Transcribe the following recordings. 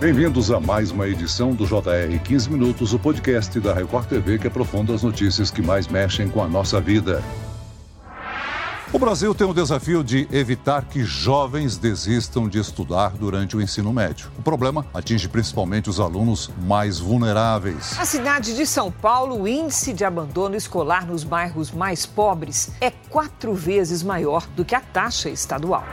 Bem-vindos a mais uma edição do JR 15 Minutos, o podcast da Record TV que aprofunda as notícias que mais mexem com a nossa vida. O Brasil tem o desafio de evitar que jovens desistam de estudar durante o ensino médio. O problema atinge principalmente os alunos mais vulneráveis. Na cidade de São Paulo, o índice de abandono escolar nos bairros mais pobres é quatro vezes maior do que a taxa estadual.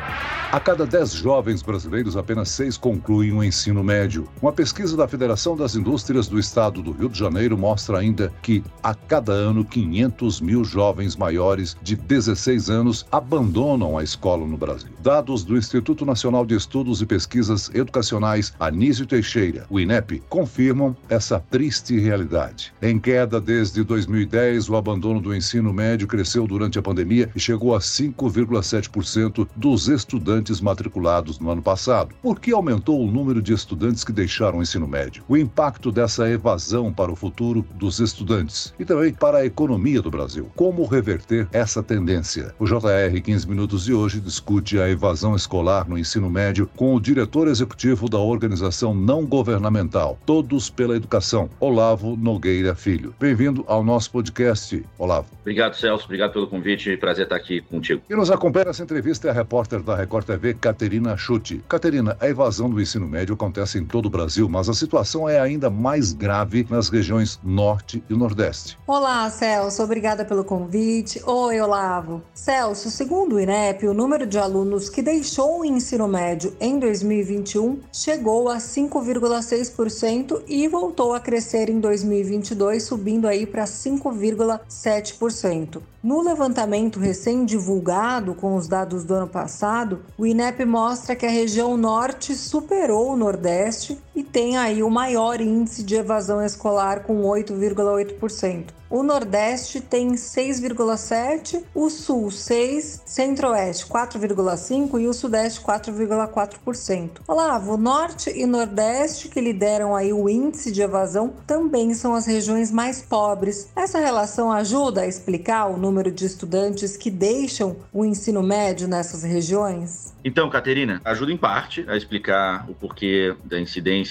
A cada 10 jovens brasileiros, apenas seis concluem o ensino médio. Uma pesquisa da Federação das Indústrias do Estado do Rio de Janeiro mostra ainda que, a cada ano, 500 mil jovens maiores de 16 anos abandonam a escola no Brasil. Dados do Instituto Nacional de Estudos e Pesquisas Educacionais Anísio Teixeira, o INEP, confirmam essa triste realidade. Em queda desde 2010, o abandono do ensino médio cresceu durante a pandemia e chegou a 5,7% dos estudantes estudantes matriculados no ano passado. Por que aumentou o número de estudantes que deixaram o ensino médio? O impacto dessa evasão para o futuro dos estudantes e também para a economia do Brasil. Como reverter essa tendência? O JR 15 Minutos de hoje discute a evasão escolar no ensino médio com o diretor executivo da organização não governamental Todos pela Educação, Olavo Nogueira Filho. Bem-vindo ao nosso podcast, Olavo. Obrigado, Celso. Obrigado pelo convite. Prazer estar aqui contigo. E nos acompanha nessa entrevista é a repórter da Record TV, Caterina Chute. Caterina, a evasão do ensino médio acontece em todo o Brasil, mas a situação é ainda mais grave nas regiões Norte e Nordeste. Olá, Celso. Obrigada pelo convite. Oi, Olavo. Celso, segundo o INEP, o número de alunos que deixou o ensino médio em 2021 chegou a 5,6% e voltou a crescer em 2022, subindo aí para 5,7%. No levantamento recém-divulgado com os dados do ano passado, o INEP mostra que a região norte superou o nordeste e tem aí o maior índice de evasão escolar com 8,8%. O Nordeste tem 6,7, o Sul 6, Centro-Oeste 4,5 e o Sudeste 4,4%. Olavo, o Norte e Nordeste que lideram aí o índice de evasão também são as regiões mais pobres. Essa relação ajuda a explicar o número de estudantes que deixam o ensino médio nessas regiões? Então, Caterina, ajuda em parte a explicar o porquê da incidência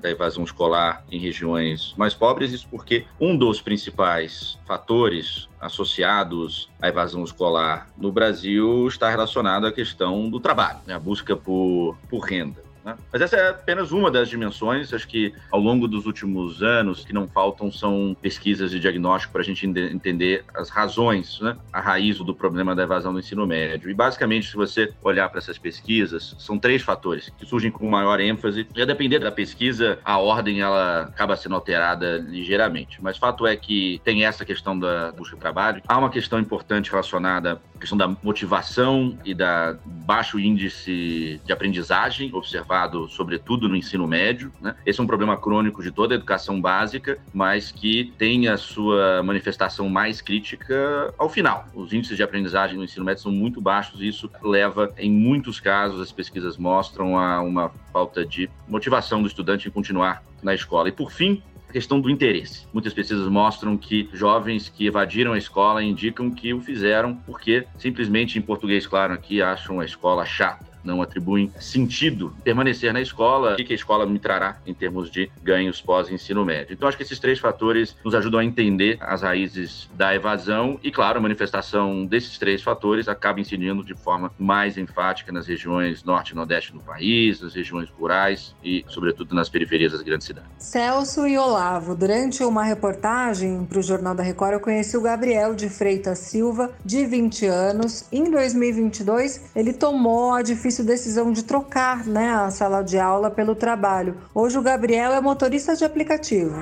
da evasão escolar em regiões mais pobres, isso porque um dos principais fatores associados à evasão escolar no Brasil está relacionado à questão do trabalho, né? a busca por, por renda. Né? Mas essa é apenas uma das dimensões. Acho que ao longo dos últimos anos, que não faltam são pesquisas de diagnóstico para a gente entender as razões, né? a raiz do problema da evasão do ensino médio. E basicamente, se você olhar para essas pesquisas, são três fatores que surgem com maior ênfase. E a depender da pesquisa, a ordem ela acaba sendo alterada ligeiramente. Mas fato é que tem essa questão da busca de trabalho. Há uma questão importante relacionada à questão da motivação e da baixo índice de aprendizagem observado observado sobretudo no ensino médio. Né? Esse é um problema crônico de toda a educação básica, mas que tem a sua manifestação mais crítica ao final. Os índices de aprendizagem no ensino médio são muito baixos e isso leva, em muitos casos, as pesquisas mostram a uma falta de motivação do estudante em continuar na escola. E por fim, a questão do interesse. Muitas pesquisas mostram que jovens que evadiram a escola indicam que o fizeram porque simplesmente, em português claro aqui, acham a escola chata não atribuem sentido permanecer na escola, o que a escola me trará em termos de ganhos pós-ensino médio. Então, acho que esses três fatores nos ajudam a entender as raízes da evasão e, claro, a manifestação desses três fatores acaba incidindo de forma mais enfática nas regiões norte e nordeste do país, nas regiões rurais e, sobretudo, nas periferias das grandes cidades. Celso e Olavo, durante uma reportagem para o Jornal da Record, eu conheci o Gabriel de Freitas Silva, de 20 anos. Em 2022, ele tomou a difícil difícil decisão de trocar né, a sala de aula pelo trabalho. Hoje o Gabriel é motorista de aplicativo.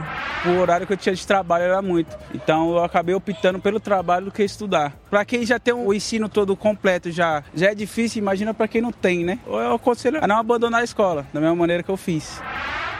O horário que eu tinha de trabalho era muito, então eu acabei optando pelo trabalho do que estudar. Para quem já tem o ensino todo completo já, já é difícil, imagina para quem não tem, né? Eu aconselho a não abandonar a escola, da mesma maneira que eu fiz.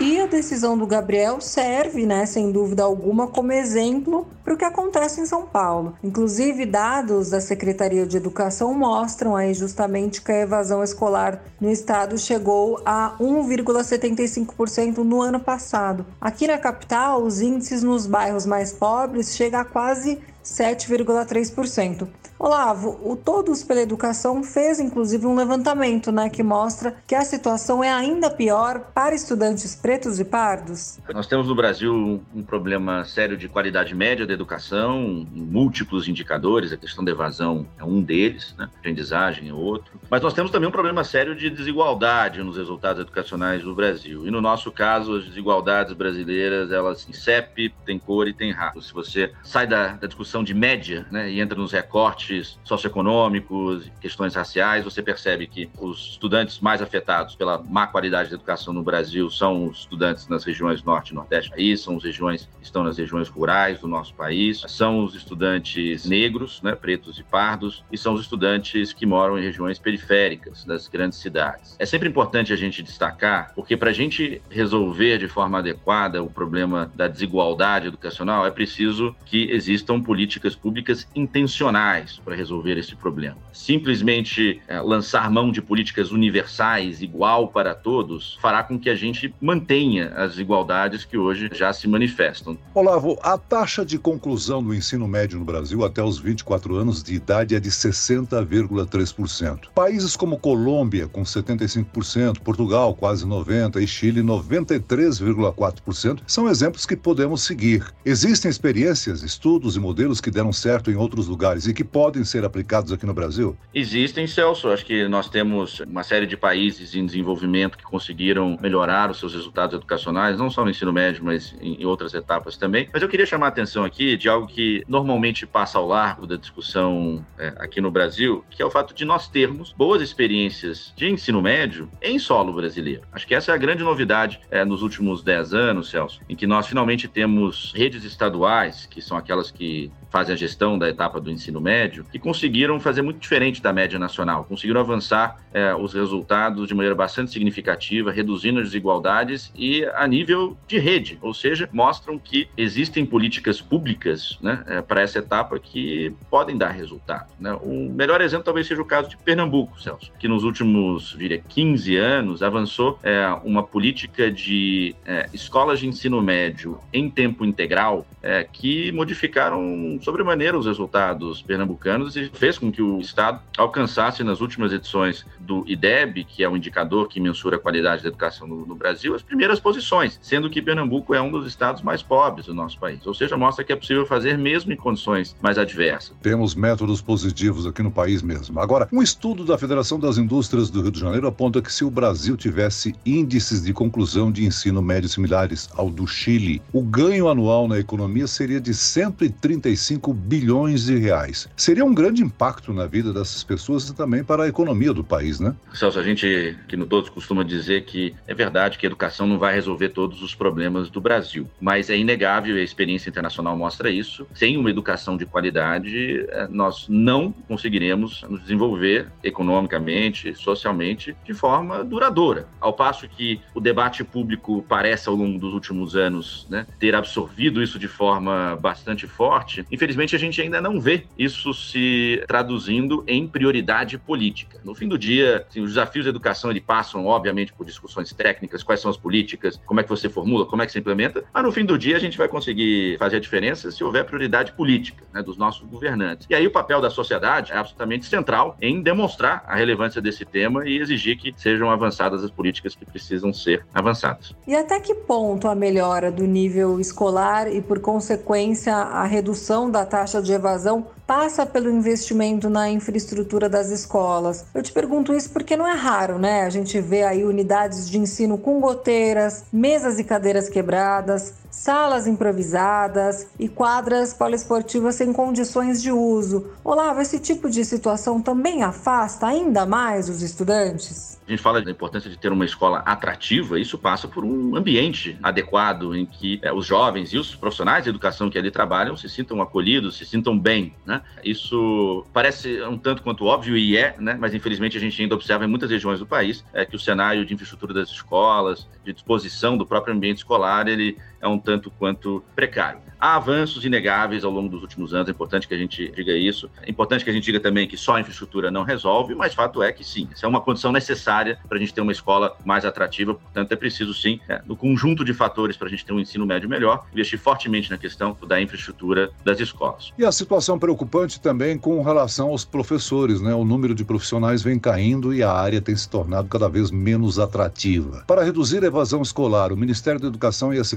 E a decisão do Gabriel serve, né, sem dúvida alguma, como exemplo para o que acontece em São Paulo. Inclusive, dados da Secretaria de Educação mostram aí justamente que a evasão escolar no estado chegou a 1,75% no ano passado. Aqui na capital, os índices nos bairros mais pobres chegam a quase 7,3%. Olavo, o Todos pela Educação fez inclusive um levantamento, né, que mostra que a situação é ainda pior para estudantes pretos e pardos. Nós temos no Brasil um problema sério de qualidade média da educação, múltiplos indicadores, a questão da evasão é um deles, né? aprendizagem é outro. Mas nós temos também um problema sério de desigualdade nos resultados educacionais do Brasil. E no nosso caso, as desigualdades brasileiras, elas têm CEP, tem cor e tem raça. Se você sai da, da discussão de média né, e entra nos recortes socioeconômicos, questões raciais, você percebe que os estudantes mais afetados pela má qualidade da educação no Brasil são os estudantes nas regiões norte e nordeste do país, são as regiões que estão nas regiões rurais do nosso país, são os estudantes negros, né, pretos e pardos, e são os estudantes que moram em regiões periféricas das grandes cidades. É sempre importante a gente destacar, porque para a gente resolver de forma adequada o problema da desigualdade educacional, é preciso que existam políticas públicas intencionais para resolver esse problema. Simplesmente é, lançar mão de políticas universais, igual para todos, fará com que a gente mantenha as desigualdades que hoje já se manifestam. Olavo, a taxa de conclusão do ensino médio no Brasil até os 24 anos de idade é de 60,3%. Países como Colômbia, com 75%, Portugal, quase 90% e Chile, 93,4%, são exemplos que podemos seguir. Existem experiências, estudos e modelos que deram certo em outros lugares e que podem ser aplicados aqui no Brasil? Existem, Celso. Acho que nós temos uma série de países em desenvolvimento que conseguiram melhorar os seus resultados educacionais, não só no ensino médio, mas em outras etapas também. Mas eu queria chamar a atenção aqui de algo que normalmente passa ao largo da discussão é, aqui no Brasil, que é o fato de nós termos boas experiências de ensino médio em solo brasileiro. Acho que essa é a grande novidade é, nos últimos 10 anos, Celso, em que nós finalmente temos redes estaduais, que são aquelas que fazem a gestão da etapa do ensino médio, que conseguiram fazer muito diferente da média nacional, conseguiram avançar é, os resultados de maneira bastante significativa, reduzindo as desigualdades e a nível de rede, ou seja, mostram que existem políticas públicas né, é, para essa etapa que podem dar resultado. Né? O melhor exemplo talvez seja o caso de Pernambuco, Celso, que nos últimos, diria, 15 anos avançou é, uma política de é, escolas de ensino médio em tempo integral é, que modificaram sobremaneira os resultados pernambucanos e fez com que o Estado alcançasse nas últimas edições do IDEB, que é o indicador que mensura a qualidade da educação no, no Brasil, as primeiras posições, sendo que Pernambuco é um dos estados mais pobres do nosso país. Ou seja, mostra que é possível fazer mesmo em condições mais adversas. Temos métodos positivos aqui no país mesmo. Agora, um estudo da Federação das Indústrias do Rio de Janeiro aponta que se o Brasil tivesse índices de conclusão de ensino médio similares ao do Chile, o ganho anual na economia seria de 135 5 bilhões de reais. Seria um grande impacto na vida dessas pessoas e também para a economia do país, né? Celso, a gente aqui no Todos costuma dizer que é verdade que a educação não vai resolver todos os problemas do Brasil, mas é inegável, a experiência internacional mostra isso, sem uma educação de qualidade, é, nós não conseguiremos nos desenvolver economicamente, socialmente, de forma duradoura. Ao passo que o debate público parece, ao longo dos últimos anos, né, ter absorvido isso de forma bastante forte, Infelizmente, a gente ainda não vê isso se traduzindo em prioridade política. No fim do dia, assim, os desafios da educação ele passam, obviamente, por discussões técnicas, quais são as políticas, como é que você formula, como é que você implementa, mas no fim do dia a gente vai conseguir fazer a diferença se houver prioridade política né, dos nossos governantes. E aí o papel da sociedade é absolutamente central em demonstrar a relevância desse tema e exigir que sejam avançadas as políticas que precisam ser avançadas. E até que ponto a melhora do nível escolar e, por consequência, a redução redução da taxa de evasão passa pelo investimento na infraestrutura das escolas. Eu te pergunto isso porque não é raro, né? A gente vê aí unidades de ensino com goteiras, mesas e cadeiras quebradas, salas improvisadas e quadras poliesportivas sem condições de uso. Olavo, esse tipo de situação também afasta ainda mais os estudantes? A gente fala da importância de ter uma escola atrativa, isso passa por um ambiente adequado em que é, os jovens e os profissionais de educação que ali trabalham se sintam acolhidos, se sintam bem. Né? Isso parece um tanto quanto óbvio e é, né? mas infelizmente a gente ainda observa em muitas regiões do país é, que o cenário de infraestrutura das escolas, de disposição do próprio ambiente escolar, ele é um tanto quanto precário. Há avanços inegáveis ao longo dos últimos anos, é importante que a gente diga isso. É importante que a gente diga também que só a infraestrutura não resolve, mas fato é que sim, essa é uma condição necessária para a gente ter uma escola mais atrativa, portanto é preciso sim, é, no conjunto de fatores para a gente ter um ensino médio melhor, investir fortemente na questão da infraestrutura das escolas. E a situação preocupa preocupante também com relação aos professores, né? O número de profissionais vem caindo e a área tem se tornado cada vez menos atrativa. Para reduzir a evasão escolar, o Ministério da Educação e as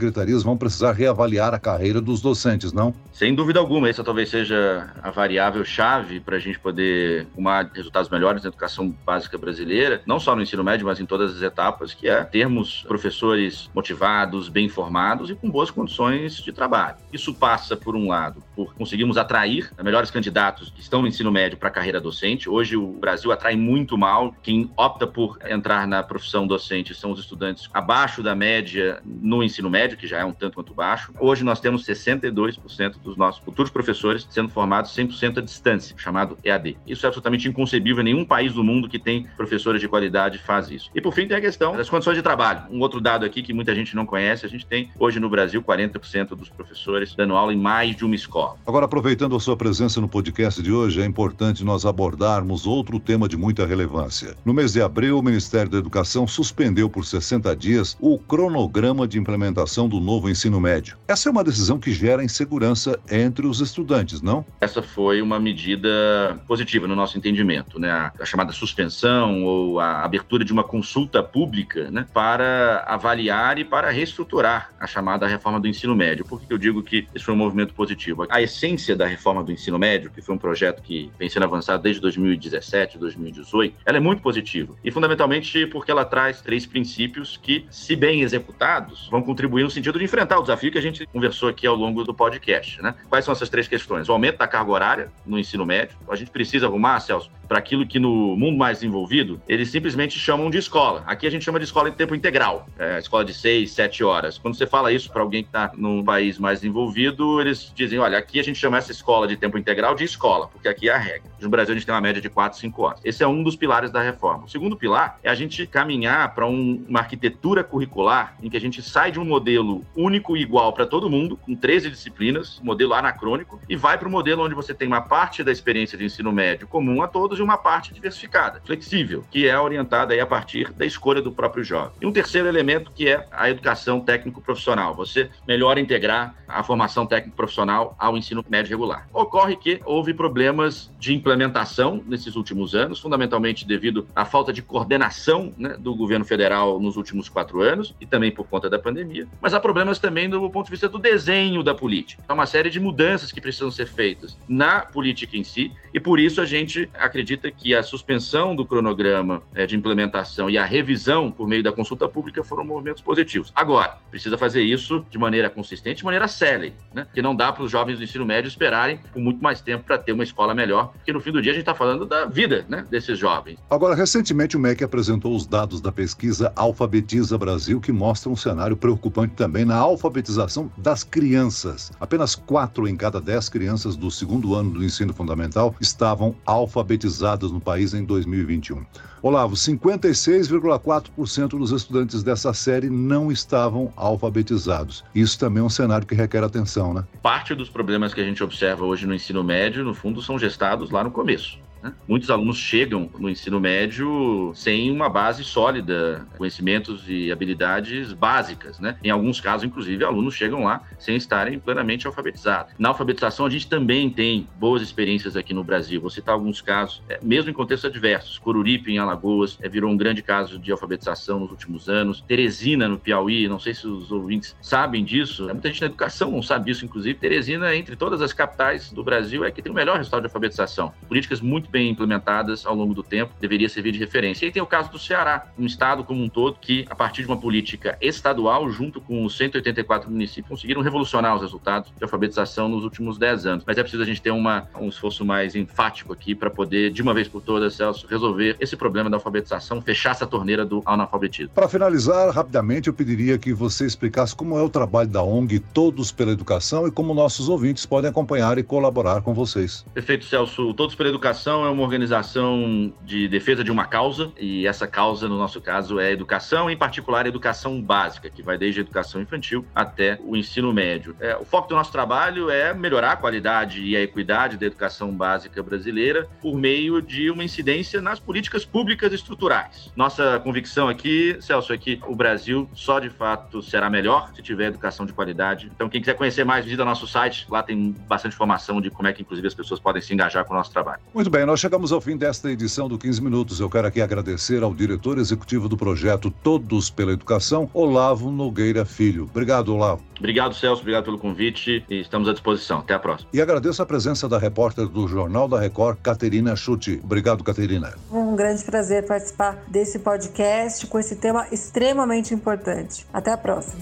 vão precisar reavaliar a carreira dos docentes, não? Sem dúvida alguma, essa talvez seja a variável chave para a gente poder tomar resultados melhores na educação básica brasileira, não só no ensino médio, mas em todas as etapas, que é termos professores motivados, bem formados e com boas condições de trabalho. Isso passa, por um lado, por conseguirmos atrair melhores candidatos que estão no ensino médio para a carreira docente. Hoje o Brasil atrai muito mal quem opta por entrar na profissão docente são os estudantes abaixo da média no ensino médio, que já é um tanto quanto baixo. Hoje nós temos 62% dos nossos futuros professores sendo formados 100% à distância, chamado EAD. Isso é absolutamente inconcebível, nenhum país do mundo que tem professores de qualidade faz isso. E por fim tem a questão das condições de trabalho. Um outro dado aqui que muita gente não conhece, a gente tem hoje no Brasil 40% dos professores dando aula em mais de uma escola. Agora, aproveitando a sua presença no podcast de hoje, é importante nós abordarmos outro tema de muita relevância. No mês de abril, o Ministério da Educação suspendeu por 60 dias o cronograma de implementação do novo ensino médio. Essa é uma decisão que gera insegurança entre os estudantes, não? Essa foi uma medida positiva no nosso entendimento, né? A, chamada suspensão ou a abertura de uma consulta pública, né? Para avaliar e para reestruturar a chamada reforma do ensino médio. Por que eu digo que isso foi um movimento positivo? A essência da reforma do ensino médio, que foi um projeto que vem sendo avançado desde 2017, 2018, ela é muito positiva. E fundamentalmente porque ela traz três princípios que, se bem executados, vão contribuir no sentido de enfrentar o desafio que a gente conversou aqui ao longo do podcast. Né? Quais são essas três questões? O aumento da carga horária no ensino médio. A gente precisa arrumar, Celso, para aquilo que no mundo mais desenvolvido eles simplesmente chamam de escola. Aqui a gente chama de escola em tempo integral, é, escola de seis, sete horas. Quando você fala isso para alguém que está num país mais desenvolvido, eles dizem: olha, aqui a gente chama essa escola de tempo integral de escola, porque aqui é a regra. No Brasil a gente tem uma média de quatro, cinco horas. Esse é um dos pilares da reforma. O segundo pilar é a gente caminhar para um, uma arquitetura curricular em que a gente sai de um modelo único e igual para todo mundo, com 13 disciplinas, modelo anacrônico, e vai para o modelo onde você tem uma parte da experiência de ensino médio comum a todos e uma parte diversificada, flexível, que é orientada aí a partir da escolha do próprio jovem. E um terceiro elemento que é a educação técnico-profissional. Você melhor integrar a formação técnico-profissional ao ensino médio regular. Ocorre que houve problemas de implementação nesses últimos anos, fundamentalmente devido à falta de coordenação né, do governo federal nos últimos quatro anos e também por conta da pandemia. Mas há problemas também do ponto de vista do desenho da política. Há uma série de mudanças que precisam ser feitas na política em si e por isso a gente acredita que a suspensão do cronograma é, de implementação e a revisão por meio da consulta pública foram movimentos positivos. Agora, precisa fazer isso de maneira consistente, de maneira célere, né? Que não dá para os jovens do ensino médio esperarem por muito mais tempo para ter uma escola melhor, porque no fim do dia a gente está falando da vida, né, desses jovens. Agora, recentemente o MEC apresentou os dados da pesquisa Alfabetiza Brasil, que mostra um cenário preocupante também na alfabetização das crianças. Apenas quatro em cada dez crianças do segundo ano do ensino fundamental estavam alfabetizadas no país em 2021. Olavo, 56,4% dos estudantes dessa série não estavam alfabetizados. Isso também é um cenário que requer atenção, né? Parte dos problemas que a gente observa hoje no ensino médio, no fundo, são gestados lá no começo. Muitos alunos chegam no ensino médio sem uma base sólida, conhecimentos e habilidades básicas. Né? Em alguns casos, inclusive, alunos chegam lá sem estarem plenamente alfabetizados. Na alfabetização, a gente também tem boas experiências aqui no Brasil. Vou citar alguns casos, é, mesmo em contextos adversos. Coruripe, em Alagoas, é, virou um grande caso de alfabetização nos últimos anos. Teresina, no Piauí, não sei se os ouvintes sabem disso. É, muita gente na educação não sabe disso, inclusive. Teresina, entre todas as capitais do Brasil, é que tem o melhor resultado de alfabetização. Políticas muito bem implementadas ao longo do tempo, deveria servir de referência. E aí tem o caso do Ceará, um estado como um todo que, a partir de uma política estadual, junto com os 184 municípios, conseguiram revolucionar os resultados de alfabetização nos últimos 10 anos. Mas é preciso a gente ter uma, um esforço mais enfático aqui para poder, de uma vez por todas, Celso, resolver esse problema da alfabetização, fechar essa torneira do analfabetismo. Para finalizar, rapidamente, eu pediria que você explicasse como é o trabalho da ONG Todos pela Educação e como nossos ouvintes podem acompanhar e colaborar com vocês. Perfeito, Celso. Todos pela Educação organização é uma organização de defesa de uma causa, e essa causa, no nosso caso, é educação, em particular educação básica, que vai desde a educação infantil até o ensino médio. É, o foco do nosso trabalho é melhorar a qualidade e a equidade da educação básica brasileira por meio de uma incidência nas políticas públicas estruturais. Nossa convicção aqui, Celso, é que o Brasil só de fato será melhor se tiver educação de qualidade. Então, quem quiser conhecer mais, visita nosso site, lá tem bastante informação de como é que, inclusive, as pessoas podem se engajar com o nosso trabalho. Muito bem, nós chegamos ao fim desta edição do 15 Minutos. Eu quero aqui agradecer ao diretor executivo do projeto Todos pela Educação, Olavo Nogueira Filho. Obrigado, Olavo. Obrigado, Celso. Obrigado pelo convite e estamos à disposição. Até a próxima. E agradeço a presença da repórter do Jornal da Record, Caterina Chuti. Obrigado, Caterina. Um grande prazer participar desse podcast com esse tema extremamente importante. Até a próxima.